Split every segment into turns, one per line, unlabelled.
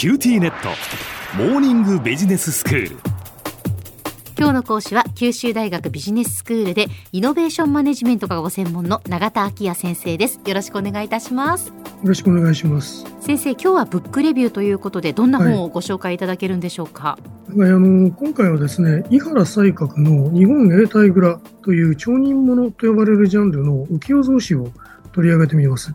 QTnet。モーニングビジネススクール。
今日の講師は九州大学ビジネススクールでイノベーションマネジメントがご専門の永田晃也先生です。よろしくお願いいたします。よ
ろしくお願いします。
先生今日はブックレビューということでどんな本をご紹介いただけるんでしょうか、
はい、あの今回はですね井原西鶴の日本永代蔵という町人物と呼ばれるジャンルの浮世草子を取り上げてみます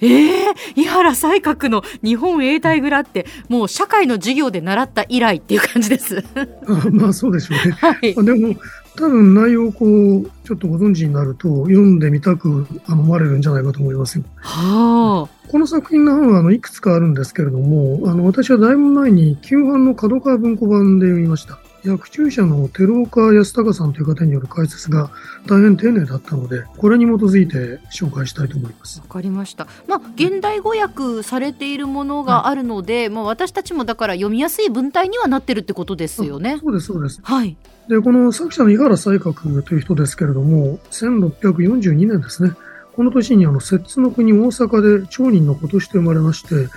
ええー、井原西閣の日本永代蔵ってもう社会の授業で習った以来っていう感じです。
あまあそうでしょうね。はい、でも多分内容をこうちょっとご存知になると読んでみたく思われるんじゃないかと思いますよ。はあ。この作品の版はあのいくつかあるんですけれども、あの私はだいぶ前に旧版の角川文庫版で読みました。薬中者の寺岡康隆さんという方による解説が大変丁寧だったので、これに基づいて紹介したいと思います。
わかりました。まあ、現代語訳されているものがあるので、はい、まあ、私たちもだから読みやすい文体にはなってるってことですよね。
そうです、そうです。
はい。
で、この作者の井原西閣という人ですけれども、1642年ですね。この年にあの、摂津の国大阪で町人の子として生まれまして、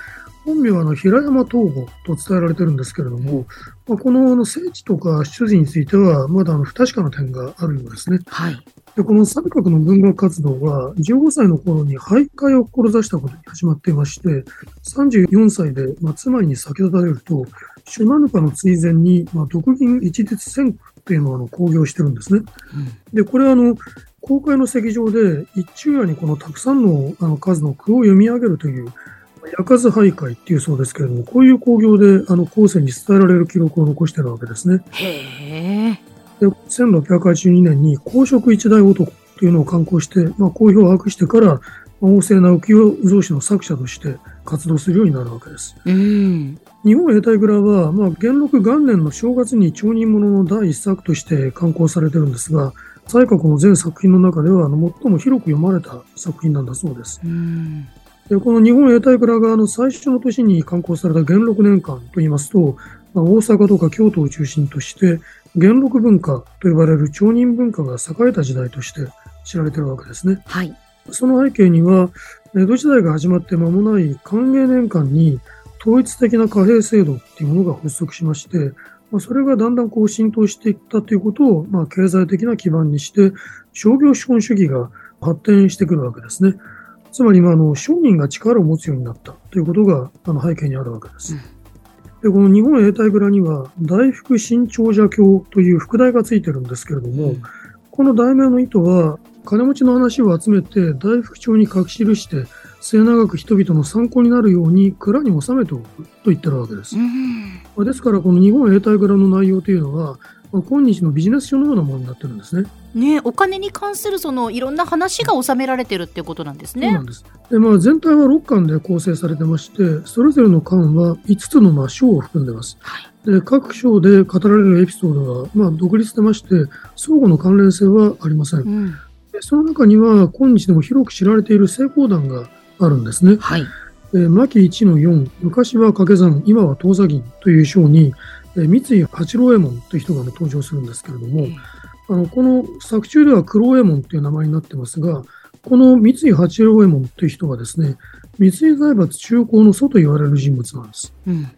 本名はあの平山東郷と伝えられてるんですけれども、まあ、この聖地とか出自については、まだあの不確かな点があるようですね。
はい、
でこの三角の文学活動は、15歳の頃に俳句を志したことに始まっていまして、34歳で、まあ、妻に先立たれると、シュナヌカの追善に、まあ、独銀一律選句っていうのをあの興行してるんですね。うん、で、これはあの、公開の席上で一昼夜にこのたくさんのあの数の句を読み上げるという、焼かず徘徊っていうそうですけれども、こういう工業で、あの、後世に伝えられる記録を残してるわけですね。
へえ。
で、1682年に公職一大男というのを刊行して、まあ、公表を博してから、旺盛な浮世草子の作者として活動するようになるわけです。
うん。
日本永代蔵は、まあ、元禄元年の正月に町人物の第一作として刊行されてるんですが、西閣の全作品の中では、あの、最も広く読まれた作品なんだそうです。
うん
でこの日本永代蔵側の最初の年に刊行された元禄年間といいますと、まあ、大阪とか京都を中心として、元禄文化と呼ばれる町人文化が栄えた時代として知られているわけですね。
はい。
その背景には、江戸時代が始まって間もない寛永年間に統一的な貨幣制度っていうものが発足しまして、まあ、それがだんだんこう浸透していったということを、まあ、経済的な基盤にして、商業資本主義が発展してくるわけですね。つまり、まあ、あの商人が力を持つようになったということがあの背景にあるわけです。でこの日本永代蔵には大福新長者教という副題がついてるんですけれども、うん、この題名の意図は金持ちの話を集めて大福帳に書き記して末永く人々の参考になるように蔵に収めておくと言ってるわけです。
うん、
ですからこの日本永代蔵の内容というのは今日のビジネス書のようなものになってるんですね。
ね、お金に関するそのいろんな話が収められてるっていうことなんですね。
そうなんです。で、まあ、全体は6巻で構成されてまして、それぞれの巻は5つのまあ章を含んでます。
はい、
で、各章で語られるエピソードはまあ独立してまして、相互の関連性はありません。うん、でその中には今日でも広く知られている成功談があるんですね。
はい。
え牧1の4、昔は掛け算、今は当座銀という章に、三井八郎右衛門という人が登場するんですけれども、あのこの作中では黒右衛門という名前になってますが、この三井八郎右衛門という人はですね、三井財閥中高の祖と言われる人物なんです。
うん。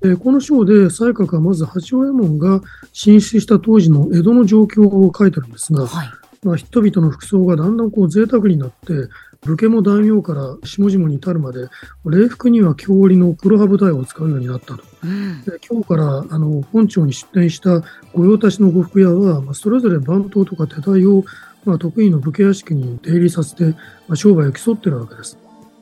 でこの章で西閣はまず八郎右衛門が進出した当時の江戸の状況を書いてるんですが、
はい、
まあ、人々の服装がだんだんこう贅沢になって、武家も大名から下々に至るまで、礼服には京織の黒羽舞台を使うようになったと。
うん、
で今日からあの本庁に出店した御用達の呉服屋は、まあ、それぞれ番頭とか手代を、まあ、得意の武家屋敷に出入りさせて、まあ、商売を競ってるわけです。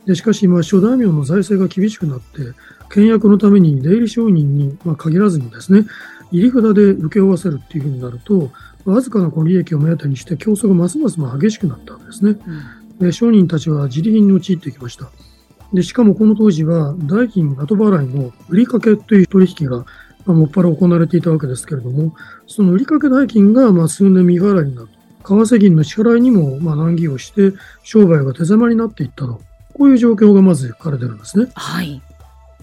でしかし、まあ、諸大名の財政が厳しくなって、倹約のために出入り商人に、まあ、限らずにですね、入り札で請け負わせるっていうふうになると、わずかなこの利益を目当てにして競争がますます激しくなったわけですね。
うん
で商人たちは自利品に陥ってきました。でしかもこの当時は代金後払いの売掛という取引がもっぱら行われていたわけですけれども、その売掛代金がまあ数年未払いになる。為替銀の支払いにもまあ難儀をして、商売が手狭になっていったと。こういう状況がまず書かれてるんですね。
はい。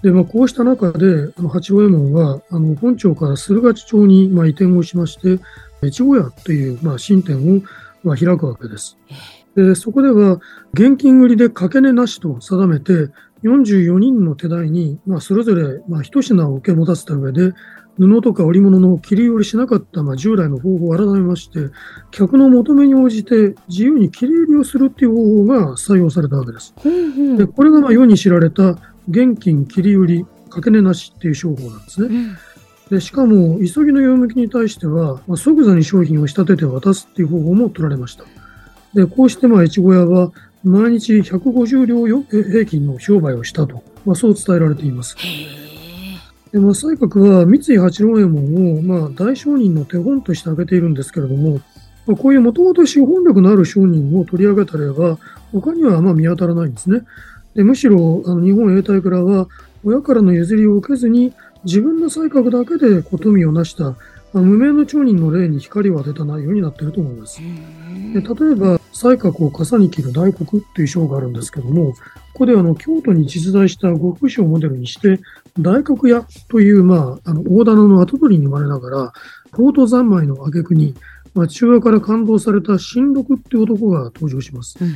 で、まあ、こうした中で、あの、八郎右衛門は、あの、本町から駿河町に、まあ、移転をしまして、越後屋という、まあ、新店を、まあ、開くわけです。で、そこでは、現金売りで掛け値なしと定めて、44人の手代に、まあ、それぞれ、まあ、一品を受け持たせた上で、布とか織物の切り売りしなかった、まあ、従来の方法を改めまして、客の求めに応じて自由に切り売りをするっていう方法が採用されたわけです。でこれがまあ世に知られた現金切り売りかけ値なしっていう商法なんですね。でしかも、急ぎの用向きに対しては、まあ、即座に商品を仕立てて渡すっていう方法も取られました。で、こうして、まあ、越後屋は、毎日150両平均の商売をしたと、まあ、そう伝えられています。で、まあ、西閣は三井八郎右衛門を、まあ、大商人の手本として挙げているんですけれども、まあ、こういうもともと資本力のある商人を取り上げた例は、他にはまあ見当たらないんですね。でむしろ、あの日本永代からは、親からの譲りを受けずに、自分の才覚だけで富を成した、まあ、無名の町人の例に光を当てた内容になっていると思います。で例えば、才覚を傘に切る大黒という章があるんですけども、ここであの京都に実在した極主をモデルにして、大黒屋という、まあ、あの大棚の跡取りに生まれながら、京都三昧の挙句に、まあ、中和から感動された新六っていう男が登場します。うん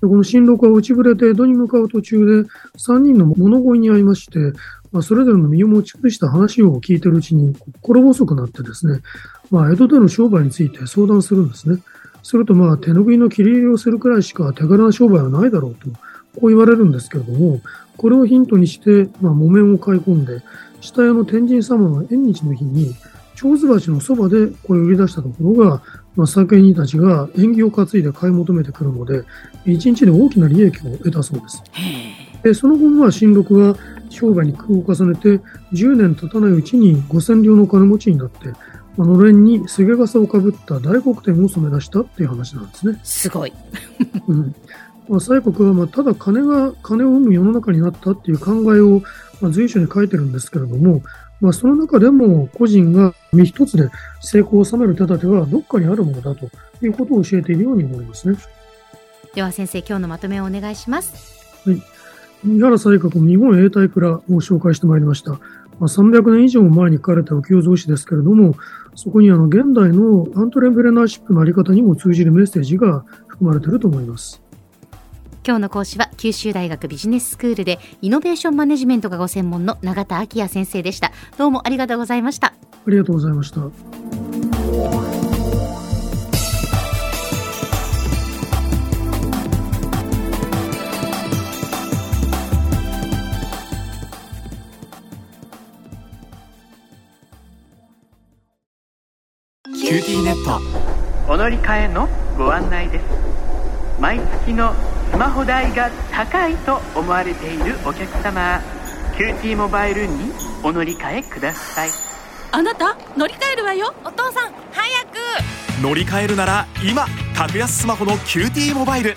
この新六は内ぶれて江戸に向かう途中で3人の物乞いに会いまして、まあ、それぞれの身を持ち崩した話を聞いているうちに心細くなってですね、まあ、江戸での商売について相談するんですね。すると、まあ、手拭いの切り入れをするくらいしか手軽な商売はないだろうと、こう言われるんですけれども、これをヒントにして、まあ、木綿を買い込んで、下屋の天神様の縁日の日に、蝶子鉢のそばでこれを売り出したところが、まあ、酒人たちが縁起を担いで買い求めてくるので、一日で大きな利益を得たそうです。でその後、まあ、新六は商売に工夫を重ねて、10年経たないうちに5000両の金持ちになって、まあのれんにすげ傘をかぶった大黒天を染め出したっていう話なんですね。
すごい。
うんまあ、西国はまあただ金が金を生む世の中になったっていう考えを、まあ、随所に書いてるんですけれども、まあ、その中でも個人が身一つで成功を収める手立てはどっかにあるものだということを教えているように思いますね。
では先生、今日のまとめをお願いします。
はい。三原西閣日本永代蔵を紹介してまいりました。まあ、300年以上も前に書かれた浮世草紙ですけれども、そこにあの現代のアントレプレナーシップのあり方にも通じるメッセージが含まれていると思います。
今日の講師は九州大学ビジネススクールでイノベーションマネジメントがご専門の永田昭也先生でした。どうもありがとうございました。
ありがとうございました。
QTnet。
お乗り換えのご案内です。毎月のスマホ代が高いと思われているお客様 QT モバイルにお乗り換えください。
あなた乗り換えるわよ。
お父さん早く。
乗り換えるなら今格安スマホの QT モバイル